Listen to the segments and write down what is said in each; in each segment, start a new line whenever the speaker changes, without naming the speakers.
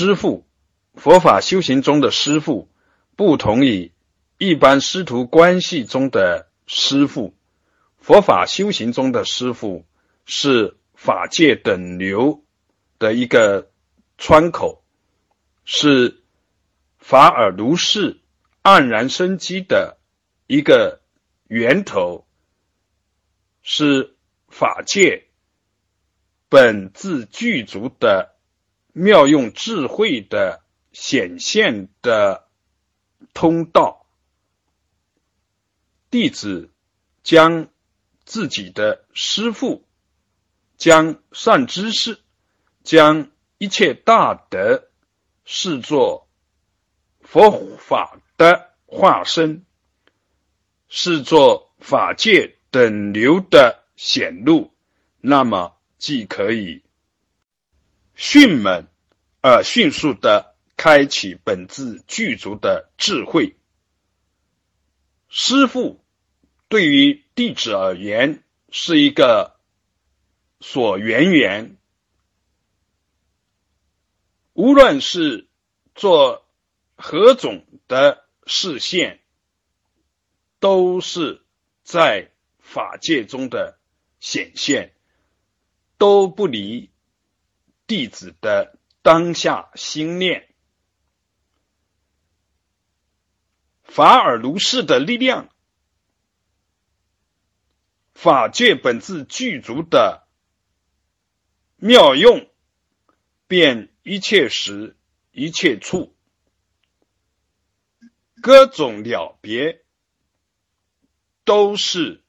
师父，佛法修行中的师父，不同于一般师徒关系中的师父。佛法修行中的师父是法界等流的一个窗口，是法尔如是黯然生机的一个源头，是法界本自具足的妙用智慧的显现的通道。弟子将。自己的师父将善知识、将一切大德视作佛法的化身，视作法界等流的显露，那么既可以迅猛而迅速的开启本自具足的智慧。师父对于。弟子而言，是一个所缘缘。无论是做何种的视线，都是在法界中的显现，都不离弟子的当下心念。法尔如是的力量。法界本自具足的妙用，便一切时一切处，各种了别，都是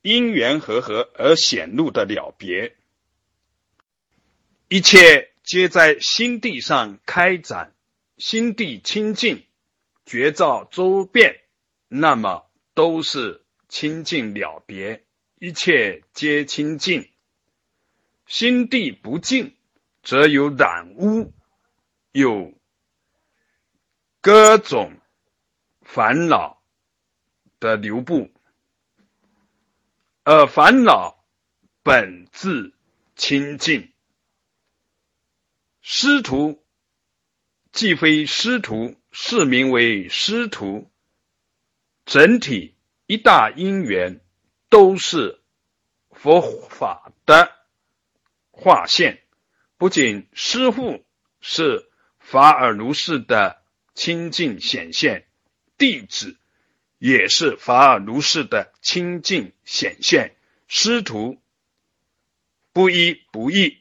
因缘和合而显露的了别。一切皆在心地上开展，心地清净，觉照周遍，那么都是。清净了别，一切皆清净；心地不净，则有染污，有各种烦恼的流布。而烦恼本自清净，师徒既非师徒，是名为师徒，整体。一大因缘都是佛法的化现，不仅师父是法尔如是的清净显现，弟子也是法尔如是的清净显现，师徒不一不异。